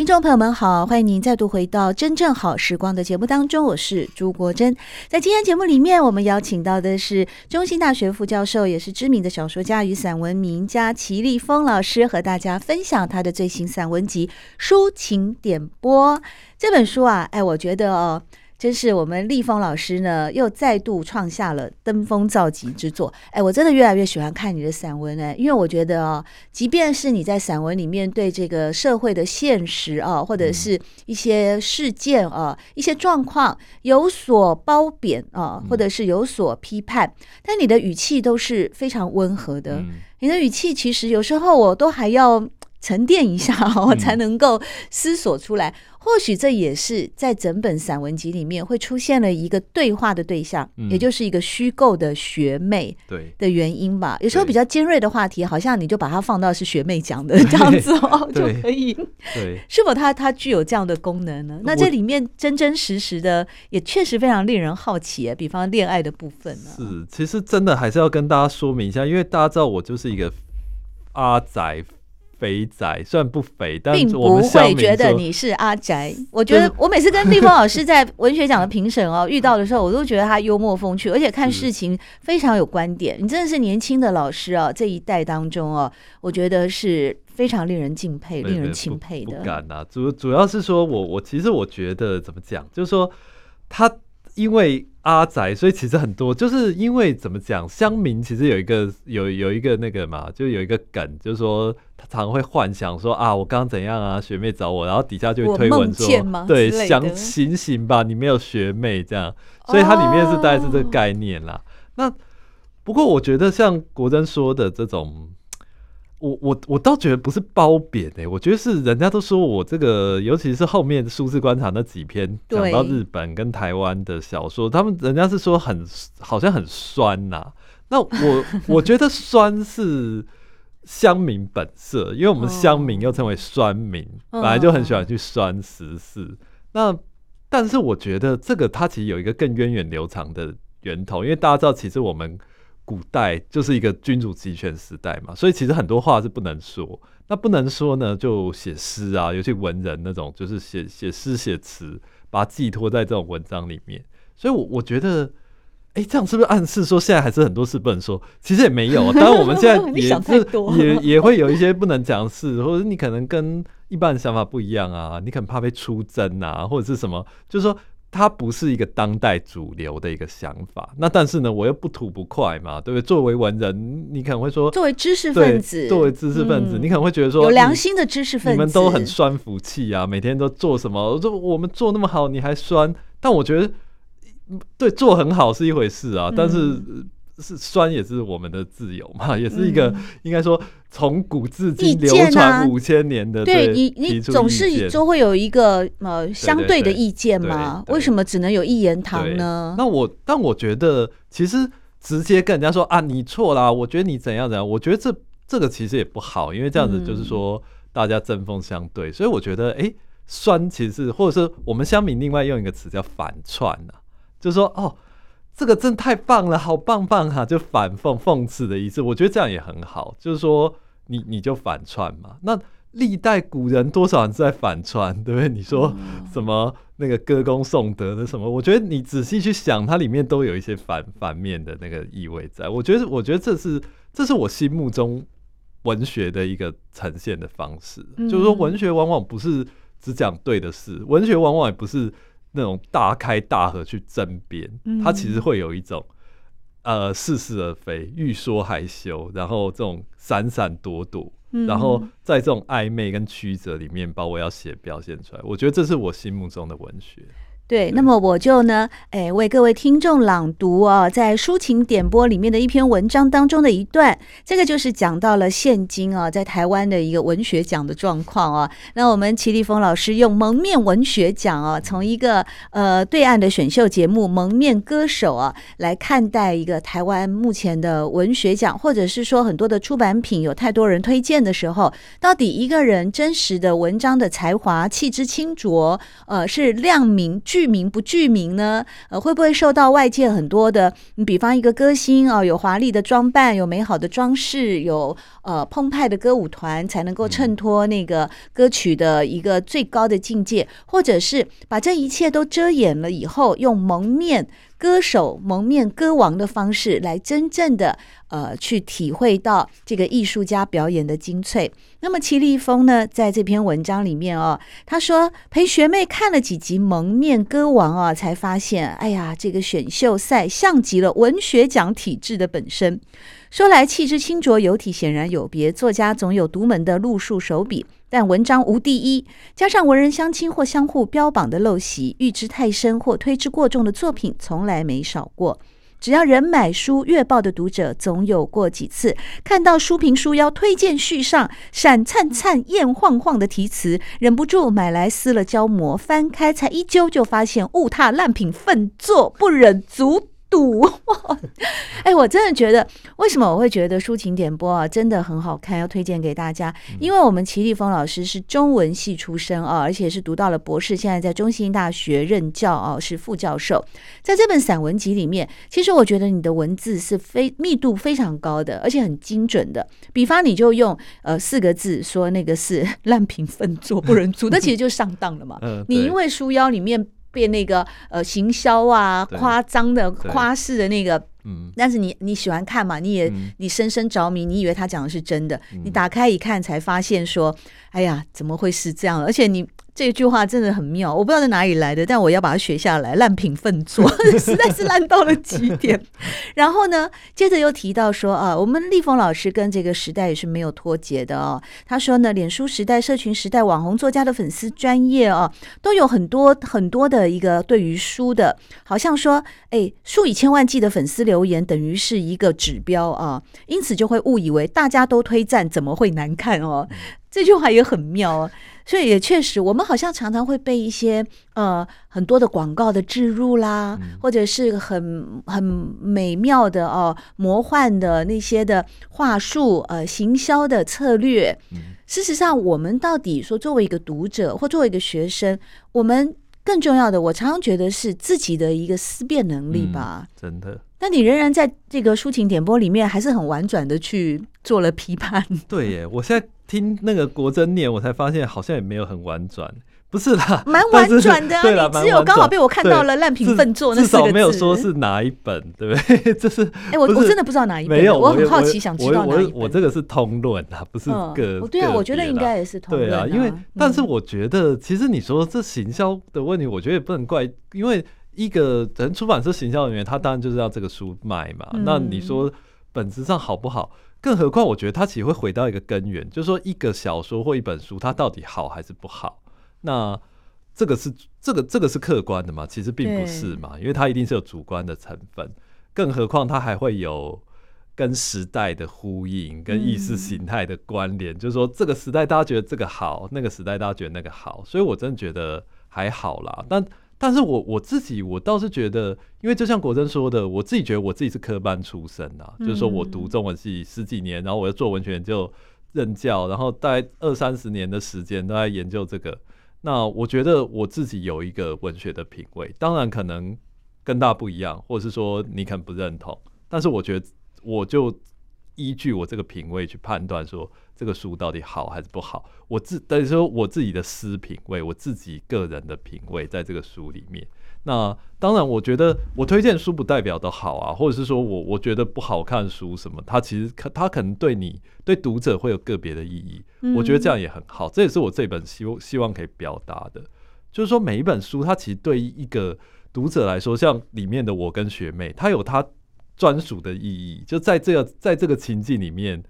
听众朋友们好，欢迎您再度回到《真正好时光》的节目当中，我是朱国珍。在今天节目里面，我们邀请到的是中兴大学副教授，也是知名的小说家与散文名家齐立峰老师，和大家分享他的最新散文集《抒情点播》这本书啊，哎，我觉得哦。真是我们立峰老师呢，又再度创下了登峰造极之作。哎，我真的越来越喜欢看你的散文哎，因为我觉得哦，即便是你在散文里面对这个社会的现实啊，或者是一些事件啊、一些状况有所褒贬啊，或者是有所批判，但你的语气都是非常温和的。你的语气其实有时候我都还要。沉淀一下，我 才能够思索出来。或许这也是在整本散文集里面会出现了一个对话的对象，也就是一个虚构的学妹的原因吧。有时候比较尖锐的话题，好像你就把它放到是学妹讲的 这样子哦，就可以。对，是否它它具有这样的功能呢？那这里面真真实实的，也确实非常令人好奇。比方恋爱的部分呢？是，其实真的还是要跟大家说明一下，因为大家知道我就是一个阿宅。肥仔虽然不肥，但并不会觉得你是阿宅。我觉得我每次跟立峰老师在文学奖的评审哦遇到的时候，我都觉得他幽默风趣，而且看事情非常有观点。你真的是年轻的老师哦，这一代当中哦，我觉得是非常令人敬佩、令人钦佩的。不敢呐，主主要是说我我其实我觉得怎么讲，就是说他。因为阿宅，所以其实很多就是因为怎么讲，乡民其实有一个有有一个那个嘛，就有一个梗，就是说他常会幻想说啊，我刚刚怎样啊，学妹找我，然后底下就会推文说，对，想醒醒吧，你没有学妹这样，所以它里面是大概是这个概念啦。哦、那不过我觉得像国珍说的这种。我我我倒觉得不是褒贬哎，我觉得是人家都说我这个，尤其是后面数字观察那几篇讲到日本跟台湾的小说，他们人家是说很好像很酸呐、啊。那我 我觉得酸是乡民本色，因为我们乡民又称为酸民，本来就很喜欢去酸时事。那但是我觉得这个它其实有一个更源远流长的源头，因为大家知道，其实我们。古代就是一个君主集权时代嘛，所以其实很多话是不能说。那不能说呢，就写诗啊，尤其文人那种，就是写写诗写词，把它寄托在这种文章里面。所以我，我我觉得，哎、欸，这样是不是暗示说现在还是很多事不能说？其实也没有，当然我们现在 也是也也会有一些不能讲的事，或者你可能跟一般的想法不一样啊，你可能怕被出征啊，或者是什么，就是说。它不是一个当代主流的一个想法，那但是呢，我又不吐不快嘛，对不对？作为文人，你可能会说，作为知识分子，作为知识分子，嗯、你可能会觉得说，有良心的知识分子，你们都很酸福气啊，每天都做什么？我说我们做那么好，你还酸？但我觉得，对，做很好是一回事啊，嗯、但是。是酸也是我们的自由嘛，也是一个应该说从古至今流传五千年的。对你，你总是都会有一个呃相对的意见嘛？为什么只能有一言堂呢？那我但我觉得其实直接跟人家说啊，你错啦，我觉得你怎样怎样，我觉得这这个其实也不好，因为这样子就是说大家针锋相对，所以我觉得哎，酸其实是或者是我们相比另外用一个词叫反串啊，就是说哦。这个真太棒了，好棒棒哈、啊！就反讽讽刺的意思，我觉得这样也很好。就是说你，你你就反串嘛。那历代古人多少人是在反串，对不对？你说什么那个歌功颂德的什么？我觉得你仔细去想，它里面都有一些反反面的那个意味在。我觉得，我觉得这是这是我心目中文学的一个呈现的方式。嗯、就是说，文学往往不是只讲对的事，文学往往也不是。那种大开大合去争辩，它其实会有一种呃似是而非、欲说还休，然后这种闪闪躲躲，然后在这种暧昧跟曲折里面把我要写表现出来。我觉得这是我心目中的文学。对，那么我就呢，哎，为各位听众朗读啊，在抒情点播里面的一篇文章当中的一段，这个就是讲到了现今啊，在台湾的一个文学奖的状况啊。那我们齐立峰老师用蒙面文学奖啊，从一个呃对岸的选秀节目《蒙面歌手》啊，来看待一个台湾目前的文学奖，或者是说很多的出版品有太多人推荐的时候，到底一个人真实的文章的才华、气质清浊，呃，是亮明具。具名不具名呢？呃，会不会受到外界很多的，你比方一个歌星啊，有华丽的装扮，有美好的装饰，有呃澎湃的歌舞团，才能够衬托那个歌曲的一个最高的境界，或者是把这一切都遮掩了以后，用蒙面。歌手蒙面歌王的方式来真正的呃去体会到这个艺术家表演的精粹。那么齐立峰呢，在这篇文章里面哦，他说陪学妹看了几集《蒙面歌王》啊，才发现，哎呀，这个选秀赛像极了文学奖体制的本身。说来气质清浊，有体显然有别，作家总有独门的路数手笔。但文章无第一，加上文人相轻或相互标榜的陋习，欲知太深或推之过重的作品从来没少过。只要人买书阅报的读者，总有过几次看到书评书腰推荐序上闪灿灿、艳晃晃的题词，忍不住买来撕了胶膜，翻开才一揪就发现误踏烂品粪作，不忍卒。读，哎，我真的觉得，为什么我会觉得抒情点播啊，真的很好看，要推荐给大家。因为我们齐立峰老师是中文系出身啊，而且是读到了博士，现在在中兴大学任教啊，是副教授。在这本散文集里面，其实我觉得你的文字是非密度非常高的，而且很精准的。比方，你就用呃四个字说那个是 烂品分作不忍租，那其实就上当了嘛。你因为书腰里面。变那个呃行销啊，夸张的夸饰的那个，嗯，但是你你喜欢看嘛，你也、嗯、你深深着迷，你以为他讲的是真的，嗯、你打开一看才发现说，哎呀，怎么会是这样？而且你。这句话真的很妙，我不知道在哪里来的，但我要把它学下来。烂品粪作，实在是烂到了极点。然后呢，接着又提到说啊，我们立峰老师跟这个时代也是没有脱节的哦。他说呢，脸书时代、社群时代、网红作家的粉丝专业哦，都有很多很多的一个对于书的，好像说，哎，数以千万计的粉丝留言等于是一个指标啊，因此就会误以为大家都推赞，怎么会难看哦？这句话也很妙哦。所以也确实，我们好像常常会被一些呃很多的广告的置入啦，嗯、或者是很很美妙的哦、呃、魔幻的那些的话术呃行销的策略。嗯、事实上，我们到底说作为一个读者或作为一个学生，我们更重要的，我常常觉得是自己的一个思辨能力吧。嗯、真的。那你仍然在这个抒情点播里面，还是很婉转的去做了批判。对耶，我现在。听那个国珍念，我才发现好像也没有很婉转，不是啦，蛮婉转的啊。你只有刚好被我看到了“烂品粪作”那四个字，至少没有说是哪一本，对不对？这是哎，我我真的不知道哪一本，没有，我很好奇，想知道哪一本。我这个是通论啊，不是个。对啊，我觉得应该也是通论。对啊，因为但是我觉得，其实你说这行销的问题，我觉得也不能怪，因为一个人出版社行销人员，他当然就是要这个书卖嘛。那你说本质上好不好？更何况，我觉得他其实会回到一个根源，就是说，一个小说或一本书，它到底好还是不好？那这个是这个这个是客观的嘛？其实并不是嘛，因为它一定是有主观的成分。更何况，它还会有跟时代的呼应，跟意识形态的关联。就是说，这个时代大家觉得这个好，那个时代大家觉得那个好，所以我真的觉得还好啦。但但是我我自己我倒是觉得，因为就像国珍说的，我自己觉得我自己是科班出身啊，嗯、就是说我读中文系十几年，然后我又做文学研究任教，然后大概二三十年的时间都在研究这个。那我觉得我自己有一个文学的品味，当然可能跟大家不一样，或者是说你可能不认同，但是我觉得我就依据我这个品味去判断说。这个书到底好还是不好？我自等于说我自己的私品味，我自己个人的品味，在这个书里面。那当然，我觉得我推荐书不代表的好啊，或者是说我 我觉得不好看书什么，它其实可它可能对你对读者会有个别的意义。我觉得这样也很好，这也是我这本希希望可以表达的，就是说每一本书它其实对于一个读者来说，像里面的我跟学妹，它有它专属的意义，就在这个在这个情境里面。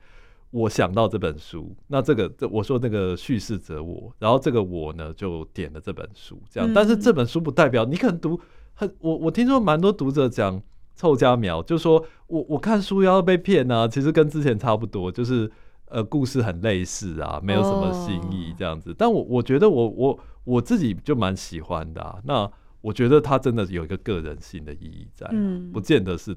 我想到这本书，那这个这我说那个叙事者我，然后这个我呢就点了这本书，这样。但是这本书不代表你可能读很我我听说蛮多读者讲臭家苗，就说我我看书要被骗啊，其实跟之前差不多，就是呃故事很类似啊，没有什么新意这样子。但我我觉得我我我自己就蛮喜欢的啊，那我觉得它真的有一个个人性的意义在，嗯不见得是。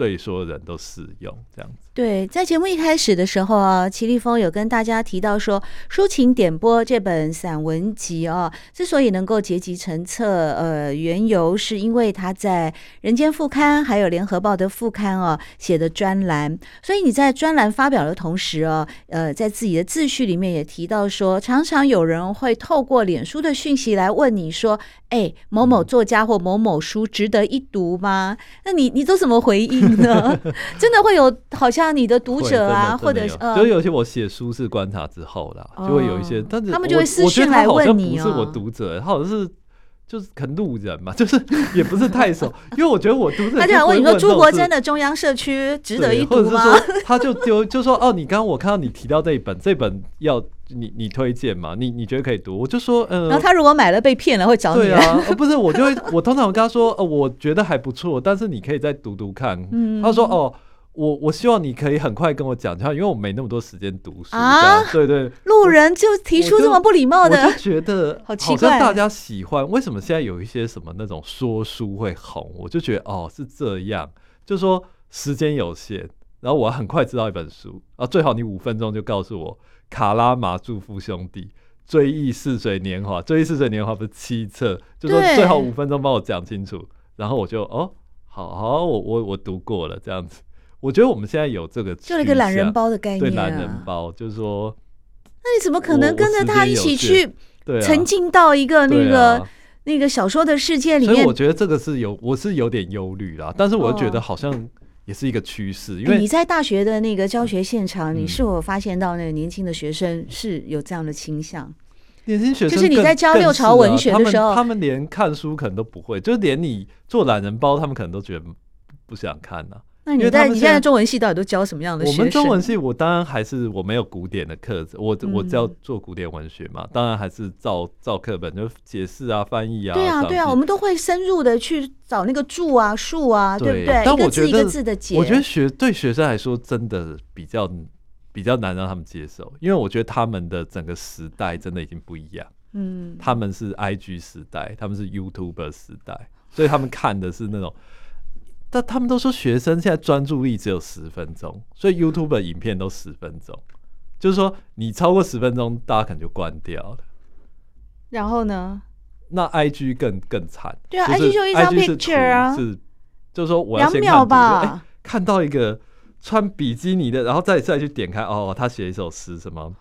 对所有人都适用这样子。对，在节目一开始的时候啊，齐立峰有跟大家提到说，《抒情点播》这本散文集啊，之所以能够结集成册，呃，缘由是因为他在《人间副刊》还有《联合报》的副刊啊写的专栏。所以你在专栏发表的同时啊，呃，在自己的自序里面也提到说，常常有人会透过脸书的讯息来问你说，哎，某某作家或某某书值得一读吗？那你你都怎么回应呢？真的会有好像。你的读者啊，或者是呃，就有些我写书是观察之后啦，就会有一些，但是他们就会私信来问你哦。不是我读者，他好像是就是可能路人嘛，就是也不是太熟，因为我觉得我读者，他就想问你说朱国珍的中央社区值得一读吗？他就就就说哦，你刚刚我看到你提到这一本，这本要你你推荐嘛？你你觉得可以读？我就说嗯。然后他如果买了被骗了，会找你。对啊，不是我就会我通常我跟他说呃，我觉得还不错，但是你可以再读读看。嗯，他说哦。我我希望你可以很快跟我讲，因为我没那么多时间读书。啊，对对，路人就提出这么不礼貌的，我就觉得 好奇怪。大家喜欢，为什么现在有一些什么那种说书会红？我就觉得哦是这样，就是说时间有限，然后我很快知道一本书啊，最好你五分钟就告诉我《卡拉马祝夫兄弟》《追忆似水年华》《追忆似水年华》不是七册，就说最好五分钟帮我讲清楚，然后我就哦好好，我我我读过了这样子。我觉得我们现在有这个，就一个懒人包的概念，对懒人包，就是说，那你怎么可能跟着他一起去沉浸到一个那个那个小说的世界里面？所以我觉得这个是有，我是有点忧虑啦。但是我又觉得好像也是一个趋势，因为你在大学的那个教学现场，你是否发现到那个年轻的学生是有这样的倾向？年轻学生就是你在教六朝文学的时候，他们连看书可能都不会，就是连你做懒人包，他们可能都觉得不想看呢。那你在你现在中文系到底都教什么样的学生？我们中文系我当然还是我没有古典的课程，我我只要做古典文学嘛，当然还是照照课本就解释啊、翻译啊。对啊，对啊，我们都会深入的去找那个注啊、述啊，对不对？但我觉得一个字一个字的解。我觉得学对学生来说真的比较比较难让他们接受，因为我觉得他们的整个时代真的已经不一样。嗯，他们是 IG 时代，他们是 YouTuber 时代，所以他们看的是那种。但他们都说学生现在专注力只有十分钟，所以 YouTube 的影片都十分钟，就是说你超过十分钟，大家可能就关掉了。然后呢？那 IG 更更惨。对啊，IG 就一张 picture 啊，是，就是说我要先看两秒吧，欸，看到一个。穿比基尼的，然后再再去点开哦，他写一首诗，什么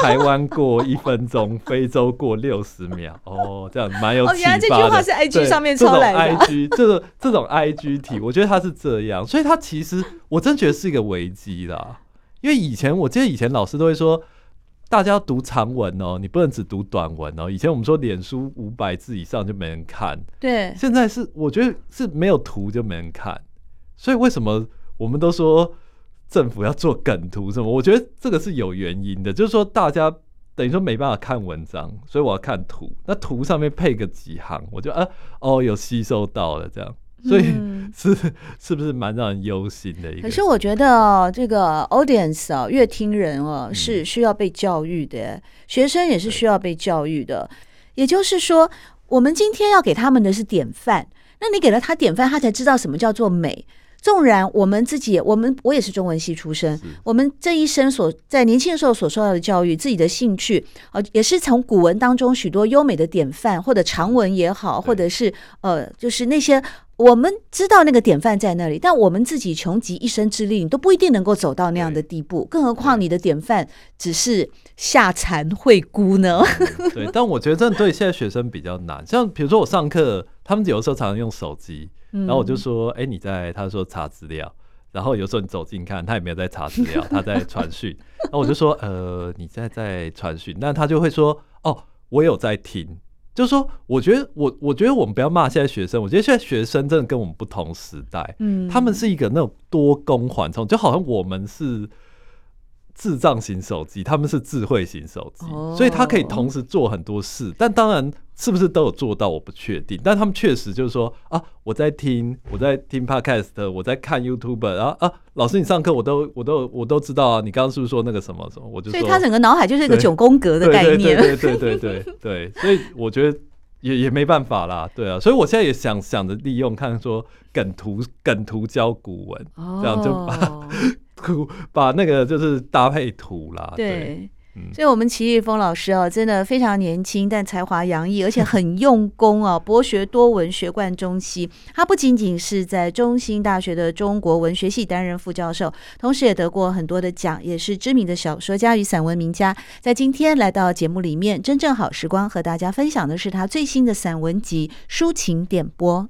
台湾过一分钟，非洲过六十秒，哦，这样蛮有启发的。哦，原来这句话是 IG 上面抄来的。IG 这个这种 IG 题，我觉得它是这样，所以它其实我真觉得是一个危机啦。因为以前我记得以前老师都会说，大家要读长文哦，你不能只读短文哦。以前我们说脸书五百字以上就没人看，对，现在是我觉得是没有图就没人看，所以为什么？我们都说政府要做梗图什么，我觉得这个是有原因的，就是说大家等于说没办法看文章，所以我要看图，那图上面配个几行，我就啊哦有吸收到了这样，所以是是不是蛮让人忧心的一个？可是我觉得哦，这个 audience 啊，乐听人哦是需要被教育的，学生也是需要被教育的，也就是说，我们今天要给他们的是典范，那你给了他典范，他才知道什么叫做美。纵然我们自己，我们我也是中文系出身，我们这一生所在年轻的时候所受到的教育，自己的兴趣，呃，也是从古文当中许多优美的典范，或者长文也好，或者是呃，就是那些我们知道那个典范在那里，但我们自己穷极一生之力，你都不一定能够走到那样的地步，更何况你的典范只是下蚕惠姑呢？对，但我觉得这对现在学生比较难，像比如说我上课，他们有的时候常常用手机。然后我就说，哎、欸，你在？他说查资料。然后有时候你走近看，他也没有在查资料，他在传讯。然后我就说，呃，你在在传讯？那他就会说，哦，我有在听。就是说，我觉得我我觉得我们不要骂现在学生，我觉得现在学生真的跟我们不同时代。嗯，他们是一个那种多工缓冲，就好像我们是。智障型手机，他们是智慧型手机，oh. 所以它可以同时做很多事。但当然，是不是都有做到，我不确定。但他们确实就是说啊，我在听，我在听 Podcast，我在看 YouTube，然后啊，老师你上课我都我都我都知道啊。你刚刚是不是说那个什么什么？我就说，所以他整个脑海就是一个九宫格的概念。对对对对对对对，对。所以我觉得也也没办法啦，对啊，所以我现在也想想着利用，看说梗图梗图教古文，哦、这样就把图把那个就是搭配图啦，对。对所以，我们齐玉峰老师哦，真的非常年轻，但才华洋溢，而且很 用功哦，博学多闻，学贯中西。他不仅仅是在中兴大学的中国文学系担任副教授，同时也得过很多的奖，也是知名的小说家与散文名家。在今天来到节目里面，真正好时光和大家分享的是他最新的散文集《抒情点播》。